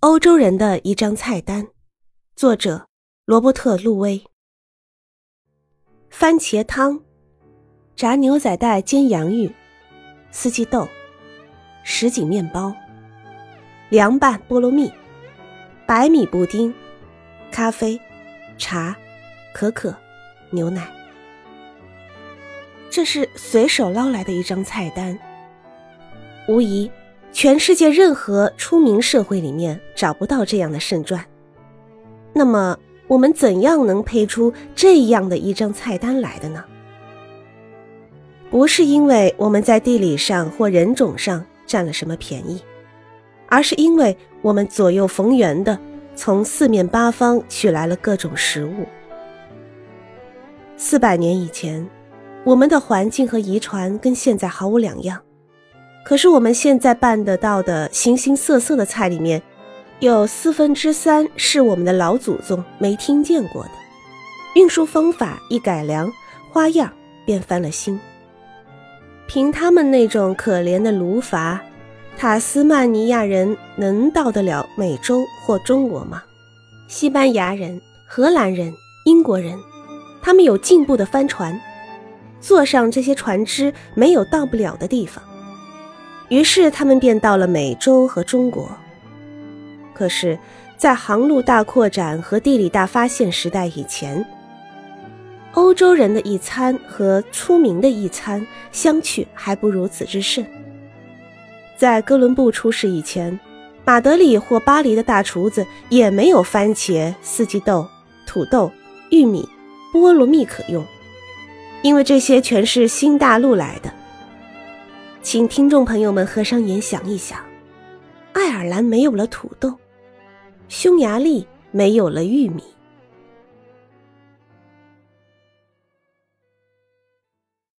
欧洲人的一张菜单，作者罗伯特·路威。番茄汤、炸牛仔带煎洋芋、四季豆、什锦面包、凉拌菠萝蜜、白米布丁、咖啡、茶、可可、牛奶。这是随手捞来的一张菜单，无疑。全世界任何出名社会里面找不到这样的圣传，那么我们怎样能配出这样的一张菜单来的呢？不是因为我们在地理上或人种上占了什么便宜，而是因为我们左右逢源的从四面八方取来了各种食物。四百年以前，我们的环境和遗传跟现在毫无两样。可是我们现在办得到的形形色色的菜里面，有四分之三是我们的老祖宗没听见过的。运输方法一改良，花样便翻了新。凭他们那种可怜的炉筏，塔斯曼尼亚人能到得了美洲或中国吗？西班牙人、荷兰人、英国人，他们有进步的帆船，坐上这些船只，没有到不了的地方。于是他们便到了美洲和中国。可是，在航路大扩展和地理大发现时代以前，欧洲人的一餐和出名的一餐相去还不如此之甚。在哥伦布出世以前，马德里或巴黎的大厨子也没有番茄、四季豆、土豆、玉米、菠萝蜜可用，因为这些全是新大陆来的。请听众朋友们合上眼想一想：爱尔兰没有了土豆，匈牙利没有了玉米。